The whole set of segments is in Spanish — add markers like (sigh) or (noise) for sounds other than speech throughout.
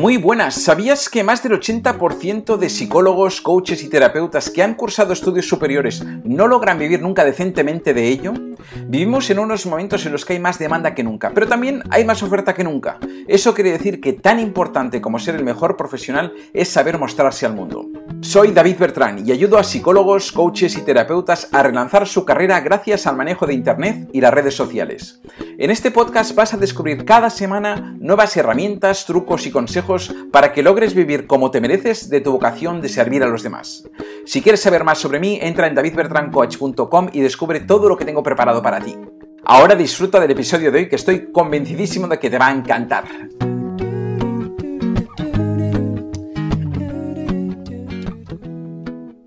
Muy buenas, ¿sabías que más del 80% de psicólogos, coaches y terapeutas que han cursado estudios superiores no logran vivir nunca decentemente de ello? Vivimos en unos momentos en los que hay más demanda que nunca, pero también hay más oferta que nunca. Eso quiere decir que tan importante como ser el mejor profesional es saber mostrarse al mundo. Soy David Bertrán y ayudo a psicólogos, coaches y terapeutas a relanzar su carrera gracias al manejo de Internet y las redes sociales. En este podcast vas a descubrir cada semana nuevas herramientas, trucos y consejos para que logres vivir como te mereces de tu vocación de servir a los demás. Si quieres saber más sobre mí, entra en davidbertrancoach.com y descubre todo lo que tengo preparado para ti. Ahora disfruta del episodio de hoy que estoy convencidísimo de que te va a encantar.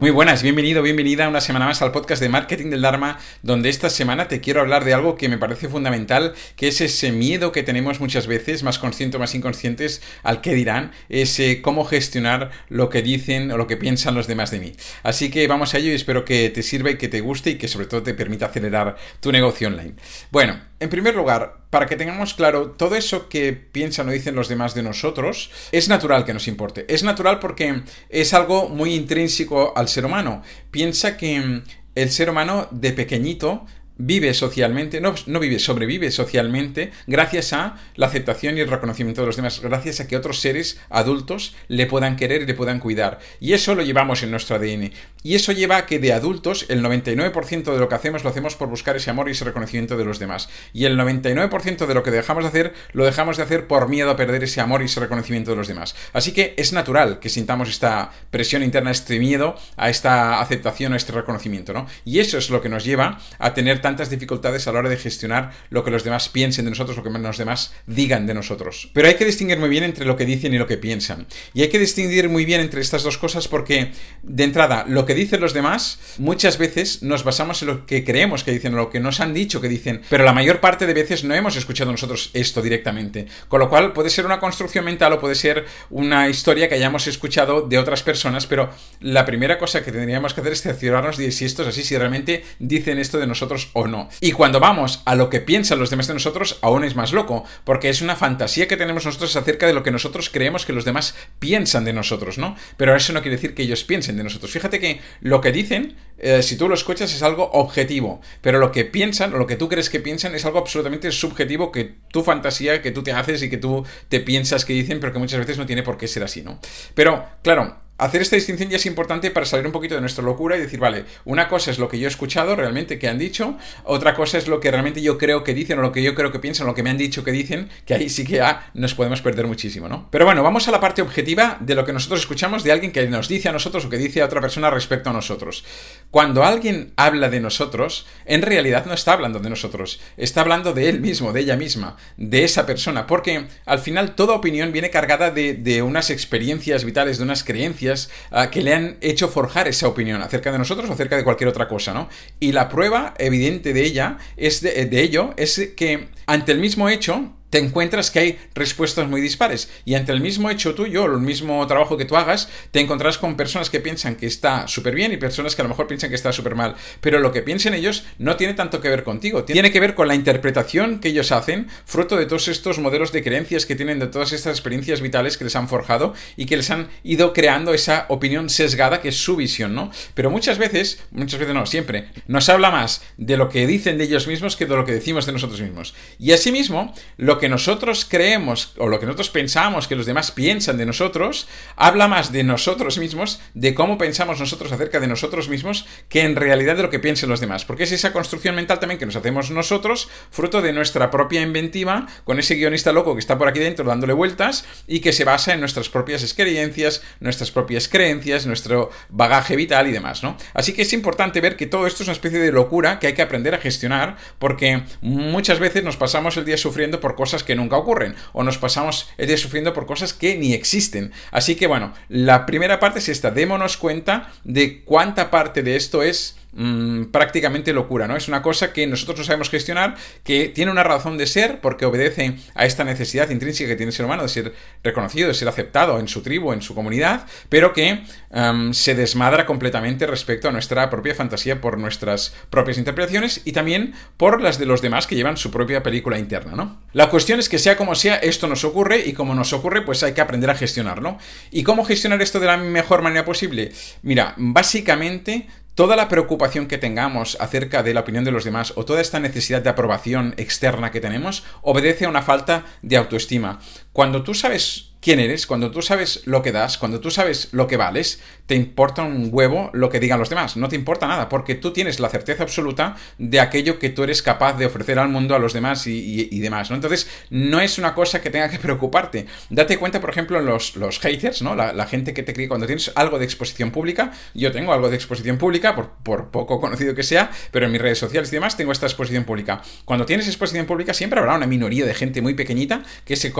Muy buenas, bienvenido, bienvenida una semana más al podcast de Marketing del Dharma, donde esta semana te quiero hablar de algo que me parece fundamental, que es ese miedo que tenemos muchas veces, más consciente o más inconscientes, al que dirán, ese cómo gestionar lo que dicen o lo que piensan los demás de mí. Así que vamos a ello y espero que te sirva y que te guste y que sobre todo te permita acelerar tu negocio online. Bueno, en primer lugar, para que tengamos claro, todo eso que piensan o dicen los demás de nosotros, es natural que nos importe. Es natural porque es algo muy intrínseco al ser humano. Piensa que el ser humano de pequeñito vive socialmente, no, no, vive, sobrevive socialmente gracias a la aceptación y el reconocimiento de los demás, gracias a que otros seres adultos le puedan querer y le puedan cuidar. Y eso lo llevamos en nuestro ADN. Y eso lleva a que de adultos el 99% de lo que hacemos lo hacemos por buscar ese amor y ese reconocimiento de los demás. Y el 99% de lo que dejamos de hacer lo dejamos de hacer por miedo a perder ese amor y ese reconocimiento de los demás. Así que es natural que sintamos esta presión interna, este miedo a esta aceptación, a este reconocimiento, ¿no? Y eso es lo que nos lleva a tener tantas dificultades a la hora de gestionar lo que los demás piensen de nosotros, lo que los demás digan de nosotros. Pero hay que distinguir muy bien entre lo que dicen y lo que piensan. Y hay que distinguir muy bien entre estas dos cosas porque, de entrada, lo que dicen los demás, muchas veces nos basamos en lo que creemos que dicen o lo que nos han dicho que dicen, pero la mayor parte de veces no hemos escuchado nosotros esto directamente. Con lo cual puede ser una construcción mental o puede ser una historia que hayamos escuchado de otras personas, pero la primera cosa que tendríamos que hacer es cerciorarnos de si esto es así, si realmente dicen esto de nosotros o no. Y cuando vamos a lo que piensan los demás de nosotros, aún es más loco, porque es una fantasía que tenemos nosotros acerca de lo que nosotros creemos que los demás piensan de nosotros, ¿no? Pero eso no quiere decir que ellos piensen de nosotros. Fíjate que lo que dicen, eh, si tú lo escuchas, es algo objetivo, pero lo que piensan, o lo que tú crees que piensan, es algo absolutamente subjetivo que tu fantasía, que tú te haces y que tú te piensas que dicen, pero que muchas veces no tiene por qué ser así, ¿no? Pero, claro, hacer esta distinción ya es importante para salir un poquito de nuestra locura y decir, vale, una cosa es lo que yo he escuchado realmente que han dicho, otra cosa es lo que realmente yo creo que dicen o lo que yo creo que piensan, lo que me han dicho que dicen, que ahí sí que nos podemos perder muchísimo, ¿no? Pero bueno, vamos a la parte objetiva de lo que nosotros escuchamos de alguien que nos dice a nosotros o que dice a otra persona respecto a nosotros. Cuando alguien habla de nosotros, en realidad no está hablando de nosotros, está hablando de él mismo, de ella misma, de esa persona, porque al final toda opinión viene cargada de unas experiencias vitales, de unas creencias, Ah, que le han hecho forjar esa opinión acerca de nosotros o acerca de cualquier otra cosa, ¿no? Y la prueba evidente de ella es de ello es que ante el mismo hecho te encuentras que hay respuestas muy dispares. Y ante el mismo hecho tuyo, el mismo trabajo que tú hagas, te encontrarás con personas que piensan que está súper bien y personas que a lo mejor piensan que está súper mal. Pero lo que piensen ellos no tiene tanto que ver contigo, tiene que ver con la interpretación que ellos hacen, fruto de todos estos modelos de creencias que tienen, de todas estas experiencias vitales que les han forjado y que les han ido creando esa opinión sesgada que es su visión, ¿no? Pero muchas veces, muchas veces no, siempre, nos habla más de lo que dicen de ellos mismos que de lo que decimos de nosotros mismos. Y asimismo, lo que que nosotros creemos o lo que nosotros pensamos que los demás piensan de nosotros, habla más de nosotros mismos, de cómo pensamos nosotros acerca de nosotros mismos, que en realidad de lo que piensen los demás. Porque es esa construcción mental también que nos hacemos nosotros, fruto de nuestra propia inventiva, con ese guionista loco que está por aquí dentro dándole vueltas y que se basa en nuestras propias experiencias, nuestras propias creencias, nuestro bagaje vital y demás, ¿no? Así que es importante ver que todo esto es una especie de locura que hay que aprender a gestionar, porque muchas veces nos pasamos el día sufriendo por cosas que nunca ocurren o nos pasamos el día sufriendo por cosas que ni existen. Así que bueno, la primera parte es esta, démonos cuenta de cuánta parte de esto es mm, prácticamente locura, ¿no? Es una cosa que nosotros no sabemos gestionar, que tiene una razón de ser porque obedece a esta necesidad intrínseca que tiene el ser humano de ser reconocido, de ser aceptado en su tribu, en su comunidad, pero que em, se desmadra completamente respecto a nuestra propia fantasía por nuestras propias interpretaciones y también por las de los demás que llevan su propia película interna, ¿no? La cuestión es que sea como sea, esto nos ocurre y como nos ocurre, pues hay que aprender a gestionarlo. ¿Y cómo gestionar esto de la mejor manera posible? Mira, básicamente toda la preocupación que tengamos acerca de la opinión de los demás o toda esta necesidad de aprobación externa que tenemos obedece a una falta de autoestima. Cuando tú sabes quién eres, cuando tú sabes lo que das, cuando tú sabes lo que vales, te importa un huevo lo que digan los demás, no te importa nada, porque tú tienes la certeza absoluta de aquello que tú eres capaz de ofrecer al mundo, a los demás y, demás. Entonces, no es una cosa que tenga que preocuparte. Date cuenta, por ejemplo, en los, los haters, ¿no? La, gente que te cree cuando tienes algo de exposición pública, yo tengo algo de exposición pública, por, poco conocido que sea, pero en mis redes sociales y demás tengo esta exposición pública. Cuando tienes exposición pública siempre habrá una minoría de gente muy pequeñita que se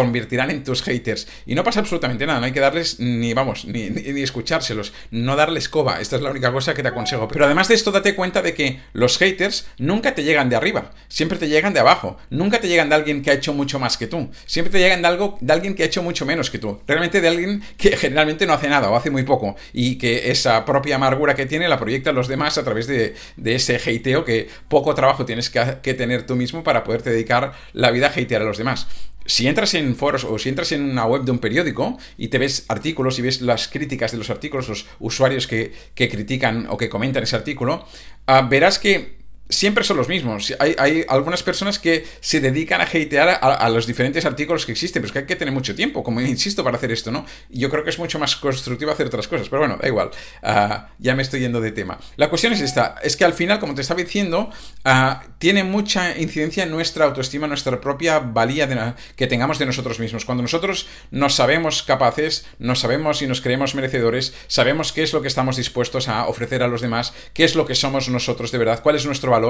en tus haters. Y no pasa absolutamente nada, no hay que darles ni, vamos, ni, ni, escuchárselos, no darles coba, esta es la única cosa que te aconsejo. Pero además de esto, date cuenta de que los haters nunca te llegan de arriba, siempre te llegan de abajo, nunca te llegan de alguien que ha hecho mucho más que tú, siempre te llegan de algo, de alguien que ha hecho mucho menos que tú, realmente de alguien que (laughs) generalmente no hace nada o hace muy poco y que esa propia amargura que tiene la proyecta a los demás a través de, ese hateo que poco trabajo tienes que, que tener tú mismo para poderte dedicar la vida a hatear a los demás si entras en foros o si entras en una web de un periódico y te ves artículos y ves las críticas de los artículos, los usuarios que, critican o que comentan ese artículo, ah, verás que siempre son los mismos. Hay, algunas personas que se dedican a hatear a, los diferentes artículos que existen, pero es que hay que tener mucho tiempo, como insisto, para hacer esto, ¿no? yo creo que es mucho más constructivo hacer otras cosas, pero bueno, da igual. Ah, ya me estoy yendo de tema. La cuestión es esta, es que al final, como te estaba diciendo, ah, tiene mucha incidencia en nuestra autoestima, nuestra propia valía que tengamos de nosotros mismos. Cuando nosotros nos sabemos capaces, nos sabemos y nos creemos merecedores, sabemos qué es lo que estamos dispuestos a ofrecer a los demás, qué es lo que somos nosotros de verdad, cuál es nuestro valor,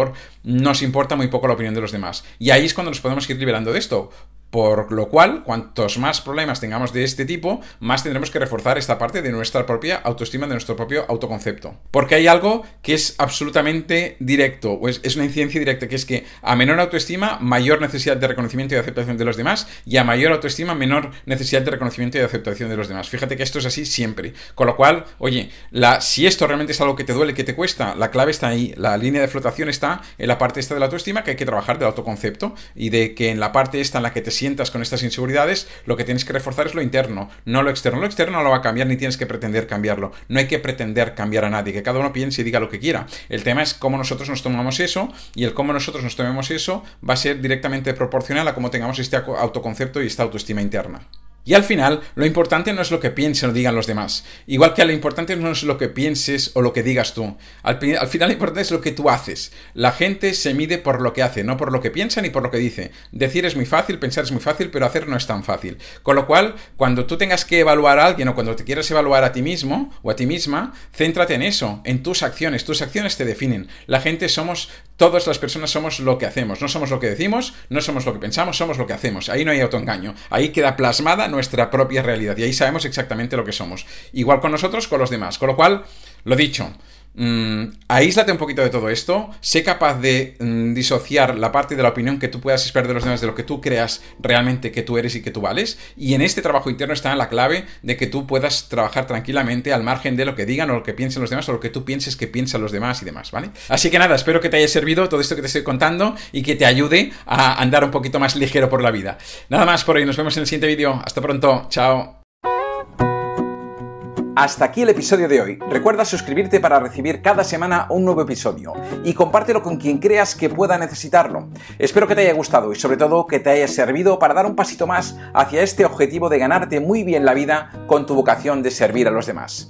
nos importa muy poco la opinión de los demás. Y ahí es cuando nos podemos ir liberando de esto. Por lo cual, cuantos más problemas tengamos de este tipo, más tendremos que reforzar esta parte de nuestra propia autoestima, de nuestro propio autoconcepto. Porque hay algo que es absolutamente directo, o es, una incidencia directa, que es que a menor autoestima, mayor necesidad de reconocimiento y aceptación de los demás, y a mayor autoestima, menor necesidad de reconocimiento y aceptación de los demás. Fíjate que esto es así siempre. Con lo cual, oye, la, si esto realmente es algo que te duele, que te cuesta, la clave está ahí. La línea de flotación está en la parte esta de la autoestima, que hay que trabajar del autoconcepto, y de que en la parte esta en la que te sientas con estas inseguridades, lo que tienes que reforzar es lo interno, no lo externo. Lo externo no lo va a cambiar ni tienes que pretender cambiarlo. No hay que pretender cambiar a nadie, que cada uno piense y diga lo que quiera. El tema es cómo nosotros nos tomamos eso y el cómo nosotros nos tomemos eso va a ser directamente proporcional a cómo tengamos este autoconcepto y esta autoestima interna. Y al final, lo importante no es lo que piensen o digan los demás. Igual que lo importante no es lo que pienses o lo que digas tú. Al, final lo importante es lo que tú haces. La gente se mide por lo que hace, no por lo que piensa ni por lo que dice. Decir es muy fácil, pensar es muy fácil, pero hacer no es tan fácil. Con lo cual, cuando tú tengas que evaluar a alguien o cuando te quieras evaluar a ti mismo o a ti misma, céntrate en eso, en tus acciones. Tus acciones te definen. La gente somos, todas las personas somos lo que hacemos. No somos lo que decimos, no somos lo que pensamos, somos lo que hacemos. Ahí no hay autoengaño. Ahí queda plasmada nuestra propia realidad y ahí sabemos exactamente lo que somos. Igual con nosotros, con los demás. Con lo cual, lo dicho, Mm, aíslate un poquito de todo esto, sé capaz de mm, disociar la parte de la opinión que tú puedas esperar de los demás de lo que tú creas realmente que tú eres y que tú vales. Y en este trabajo interno está la clave de que tú puedas trabajar tranquilamente al margen de lo que digan o lo que piensen los demás o lo que tú pienses que piensan los demás y demás, ¿vale? Así que nada, espero que te haya servido todo esto que te estoy contando y que te ayude a andar un poquito más ligero por la vida. Nada más por hoy, nos vemos en el siguiente vídeo. Hasta pronto, chao. Hasta aquí el episodio de hoy. Recuerda suscribirte para recibir cada semana un nuevo episodio y compártelo con quien creas que pueda necesitarlo. Espero que te haya gustado y sobre todo que te haya servido para dar un pasito más hacia este objetivo de ganarte muy bien la vida con tu vocación de servir a los demás.